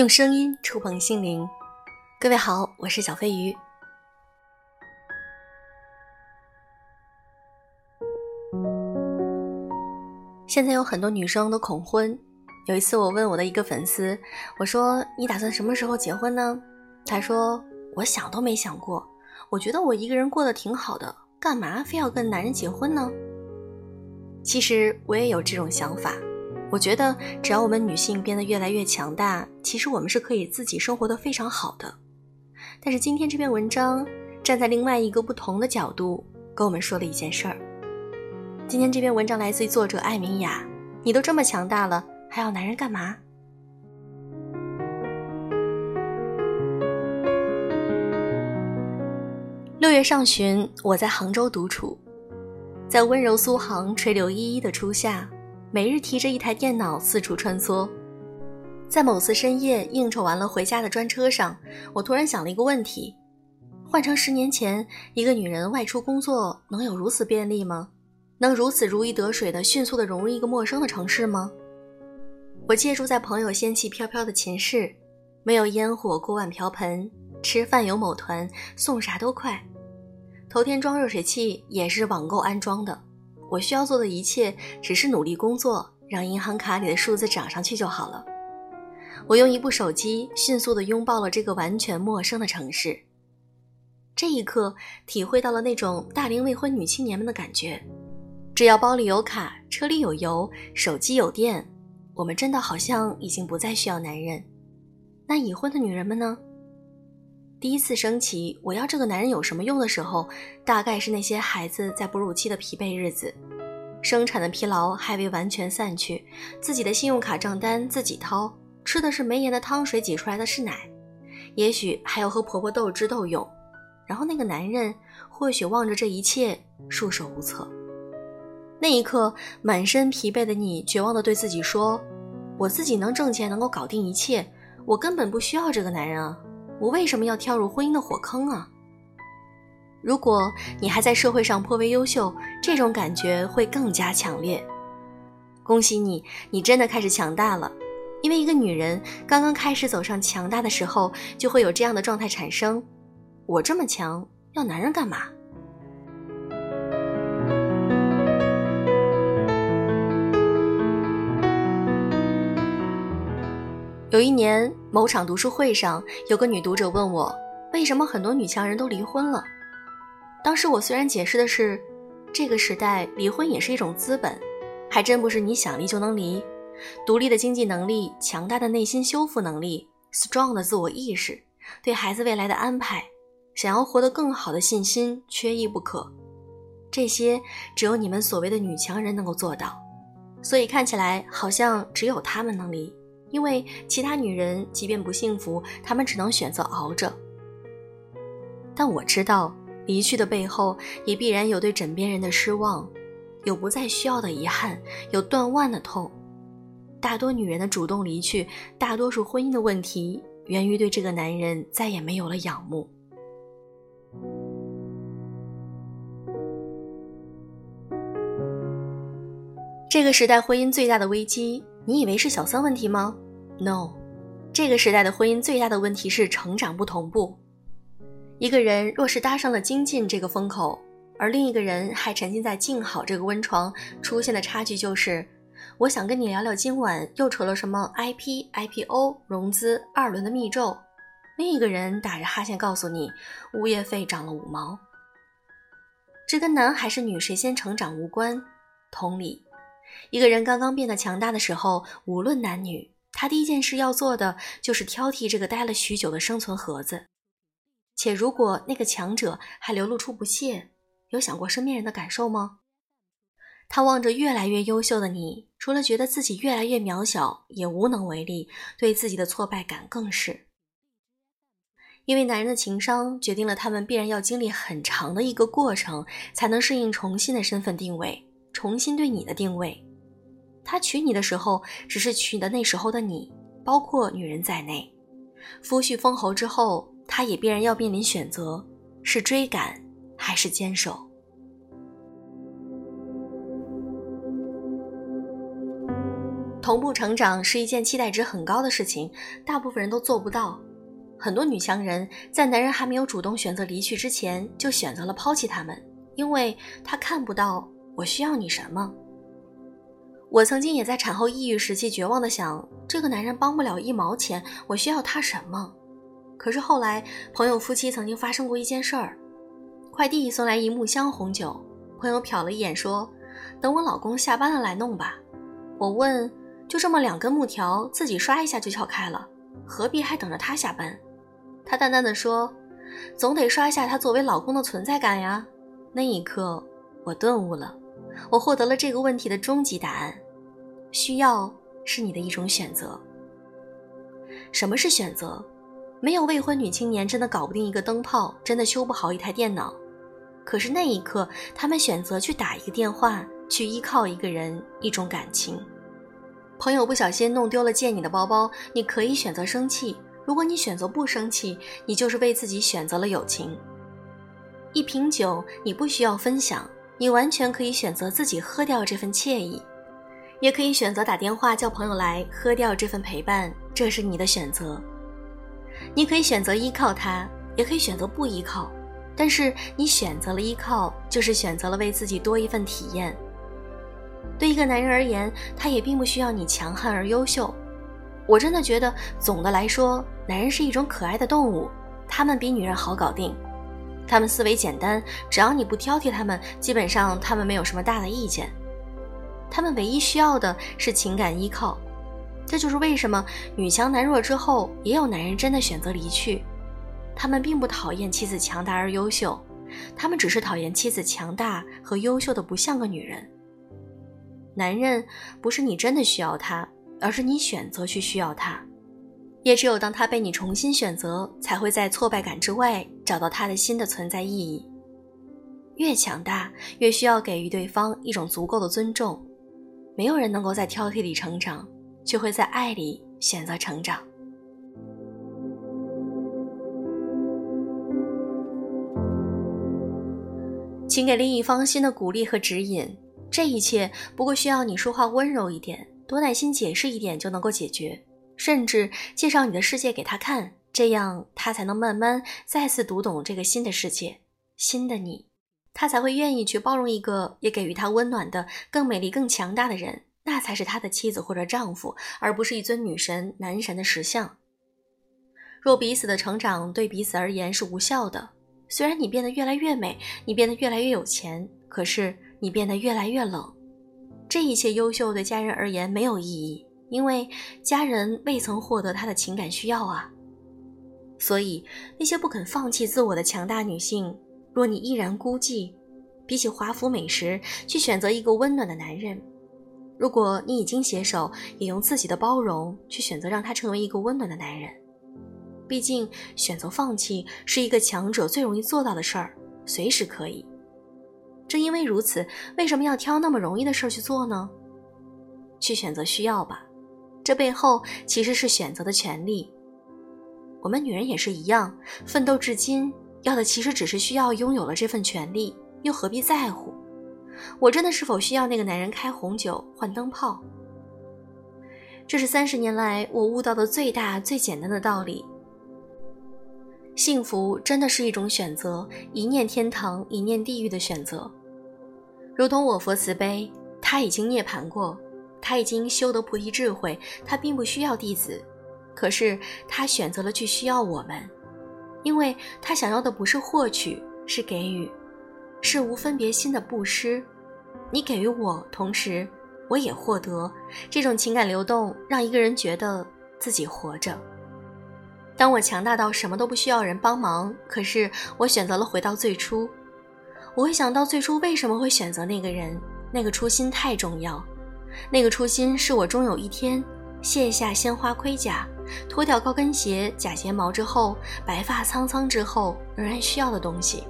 用声音触碰心灵，各位好，我是小飞鱼。现在有很多女生都恐婚。有一次，我问我的一个粉丝，我说：“你打算什么时候结婚呢？”他说：“我想都没想过，我觉得我一个人过得挺好的，干嘛非要跟男人结婚呢？”其实我也有这种想法。我觉得，只要我们女性变得越来越强大，其实我们是可以自己生活的非常好的。但是今天这篇文章站在另外一个不同的角度跟我们说了一件事儿。今天这篇文章来自于作者艾明雅。你都这么强大了，还要男人干嘛？六月上旬，我在杭州独处，在温柔苏杭、垂柳依依的初夏。每日提着一台电脑四处穿梭，在某次深夜应酬完了回家的专车上，我突然想了一个问题：换成十年前，一个女人外出工作能有如此便利吗？能如此如鱼得水的迅速的融入一个陌生的城市吗？我借住在朋友仙气飘飘的寝室，没有烟火锅碗瓢盆，吃饭有某团送啥都快，头天装热水器也是网购安装的。我需要做的一切，只是努力工作，让银行卡里的数字涨上去就好了。我用一部手机迅速地拥抱了这个完全陌生的城市。这一刻，体会到了那种大龄未婚女青年们的感觉：只要包里有卡，车里有油，手机有电，我们真的好像已经不再需要男人。那已婚的女人们呢？第一次升起“我要这个男人有什么用”的时候，大概是那些孩子在哺乳期的疲惫日子，生产的疲劳还未完全散去，自己的信用卡账单自己掏，吃的是没盐的汤水，挤出来的是奶，也许还要和婆婆斗智斗勇。然后那个男人或许望着这一切，束手无策。那一刻，满身疲惫的你，绝望地对自己说：“我自己能挣钱，能够搞定一切，我根本不需要这个男人啊。”我为什么要跳入婚姻的火坑啊？如果你还在社会上颇为优秀，这种感觉会更加强烈。恭喜你，你真的开始强大了。因为一个女人刚刚开始走上强大的时候，就会有这样的状态产生：我这么强，要男人干嘛？有一年，某场读书会上，有个女读者问我，为什么很多女强人都离婚了？当时我虽然解释的是，这个时代离婚也是一种资本，还真不是你想离就能离。独立的经济能力、强大的内心修复能力、strong 的自我意识、对孩子未来的安排、想要活得更好的信心，缺一不可。这些只有你们所谓的女强人能够做到，所以看起来好像只有她们能离。因为其他女人即便不幸福，她们只能选择熬着。但我知道，离去的背后也必然有对枕边人的失望，有不再需要的遗憾，有断腕的痛。大多女人的主动离去，大多数婚姻的问题，源于对这个男人再也没有了仰慕。这个时代婚姻最大的危机。你以为是小三问题吗？No，这个时代的婚姻最大的问题是成长不同步。一个人若是搭上了精进这个风口，而另一个人还沉浸在静好这个温床，出现的差距就是：我想跟你聊聊今晚又扯了什么 IP、IPO、融资、二轮的密咒，另一个人打着哈欠告诉你物业费涨了五毛。这跟男还是女谁先成长无关。同理。一个人刚刚变得强大的时候，无论男女，他第一件事要做的就是挑剔这个待了许久的生存盒子。且如果那个强者还流露出不屑，有想过身边人的感受吗？他望着越来越优秀的你，除了觉得自己越来越渺小，也无能为力，对自己的挫败感更是。因为男人的情商决定了他们必然要经历很长的一个过程，才能适应重新的身份定位，重新对你的定位。他娶你的时候，只是娶的那时候的你，包括女人在内。夫婿封侯之后，他也必然要面临选择：是追赶还是坚守。同步成长是一件期待值很高的事情，大部分人都做不到。很多女强人在男人还没有主动选择离去之前，就选择了抛弃他们，因为他看不到我需要你什么。我曾经也在产后抑郁时期绝望的想，这个男人帮不了一毛钱，我需要他什么？可是后来，朋友夫妻曾经发生过一件事儿，快递送来一木箱红酒，朋友瞟了一眼说：“等我老公下班了来弄吧。”我问：“就这么两根木条，自己刷一下就撬开了，何必还等着他下班？”他淡淡的说：“总得刷一下他作为老公的存在感呀。”那一刻，我顿悟了，我获得了这个问题的终极答案：需要是你的一种选择。什么是选择？没有未婚女青年真的搞不定一个灯泡，真的修不好一台电脑。可是那一刻，他们选择去打一个电话，去依靠一个人，一种感情。朋友不小心弄丢了借你的包包，你可以选择生气。如果你选择不生气，你就是为自己选择了友情。一瓶酒，你不需要分享，你完全可以选择自己喝掉这份惬意，也可以选择打电话叫朋友来喝掉这份陪伴，这是你的选择。你可以选择依靠他，也可以选择不依靠，但是你选择了依靠，就是选择了为自己多一份体验。对一个男人而言，他也并不需要你强悍而优秀。我真的觉得，总的来说，男人是一种可爱的动物，他们比女人好搞定，他们思维简单，只要你不挑剔他们，基本上他们没有什么大的意见。他们唯一需要的是情感依靠。这就是为什么女强男弱之后，也有男人真的选择离去。他们并不讨厌妻子强大而优秀，他们只是讨厌妻子强大和优秀的不像个女人。男人不是你真的需要他，而是你选择去需要他。也只有当他被你重新选择，才会在挫败感之外找到他的新的存在意义。越强大，越需要给予对方一种足够的尊重。没有人能够在挑剔里成长。却会在爱里选择成长。请给另一方新的鼓励和指引，这一切不过需要你说话温柔一点，多耐心解释一点就能够解决，甚至介绍你的世界给他看，这样他才能慢慢再次读懂这个新的世界，新的你，他才会愿意去包容一个也给予他温暖的、更美丽、更强大的人。那才是他的妻子或者丈夫，而不是一尊女神、男神的石像。若彼此的成长对彼此而言是无效的，虽然你变得越来越美，你变得越来越有钱，可是你变得越来越冷。这一切优秀对家人而言没有意义，因为家人未曾获得他的情感需要啊。所以，那些不肯放弃自我的强大女性，若你依然孤寂，比起华服美食，去选择一个温暖的男人。如果你已经携手，也用自己的包容去选择让他成为一个温暖的男人。毕竟，选择放弃是一个强者最容易做到的事儿，随时可以。正因为如此，为什么要挑那么容易的事儿去做呢？去选择需要吧，这背后其实是选择的权利。我们女人也是一样，奋斗至今，要的其实只是需要拥有了这份权利，又何必在乎？我真的是否需要那个男人开红酒换灯泡？这是三十年来我悟到的最大最简单的道理。幸福真的是一种选择，一念天堂，一念地狱的选择。如同我佛慈悲，他已经涅槃过，他已经修得菩提智慧，他并不需要弟子，可是他选择了去需要我们，因为他想要的不是获取，是给予。是无分别心的布施，你给予我，同时我也获得。这种情感流动，让一个人觉得自己活着。当我强大到什么都不需要人帮忙，可是我选择了回到最初，我会想到最初为什么会选择那个人，那个初心太重要。那个初心是我终有一天卸下鲜花盔甲，脱掉高跟鞋、假睫毛之后，白发苍苍之后，仍然需要的东西。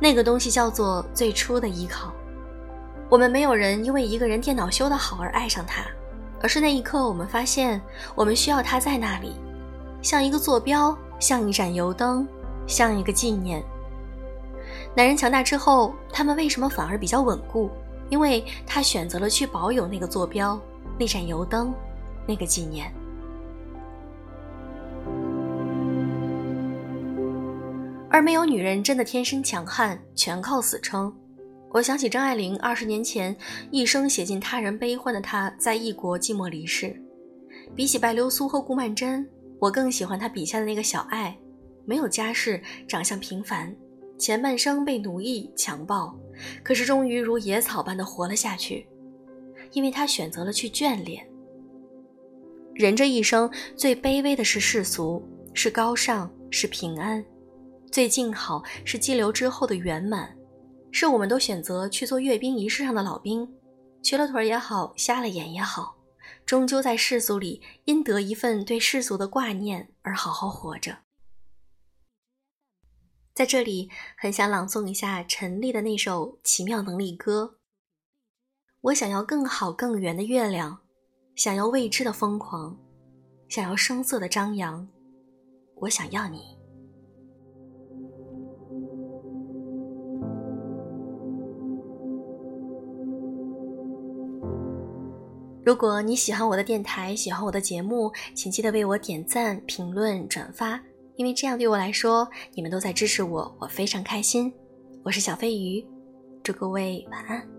那个东西叫做最初的依靠。我们没有人因为一个人电脑修得好而爱上他，而是那一刻我们发现我们需要他在那里，像一个坐标，像一盏油灯，像一个纪念。男人强大之后，他们为什么反而比较稳固？因为他选择了去保有那个坐标，那盏油灯，那个纪念。而没有女人真的天生强悍，全靠死撑。我想起张爱玲二十年前一生写尽他人悲欢的她，在异国寂寞离世。比起白流苏和顾曼桢，我更喜欢她笔下的那个小爱，没有家世，长相平凡，前半生被奴役强暴，可是终于如野草般的活了下去，因为他选择了去眷恋。人这一生最卑微的是世俗，是高尚，是平安。最静好是激流之后的圆满，是我们都选择去做阅兵仪式上的老兵，瘸了腿也好，瞎了眼也好，终究在世俗里因得一份对世俗的挂念而好好活着。在这里，很想朗诵一下陈粒的那首《奇妙能力歌》。我想要更好更圆的月亮，想要未知的疯狂，想要声色的张扬，我想要你。如果你喜欢我的电台，喜欢我的节目，请记得为我点赞、评论、转发，因为这样对我来说，你们都在支持我，我非常开心。我是小飞鱼，祝各位晚安。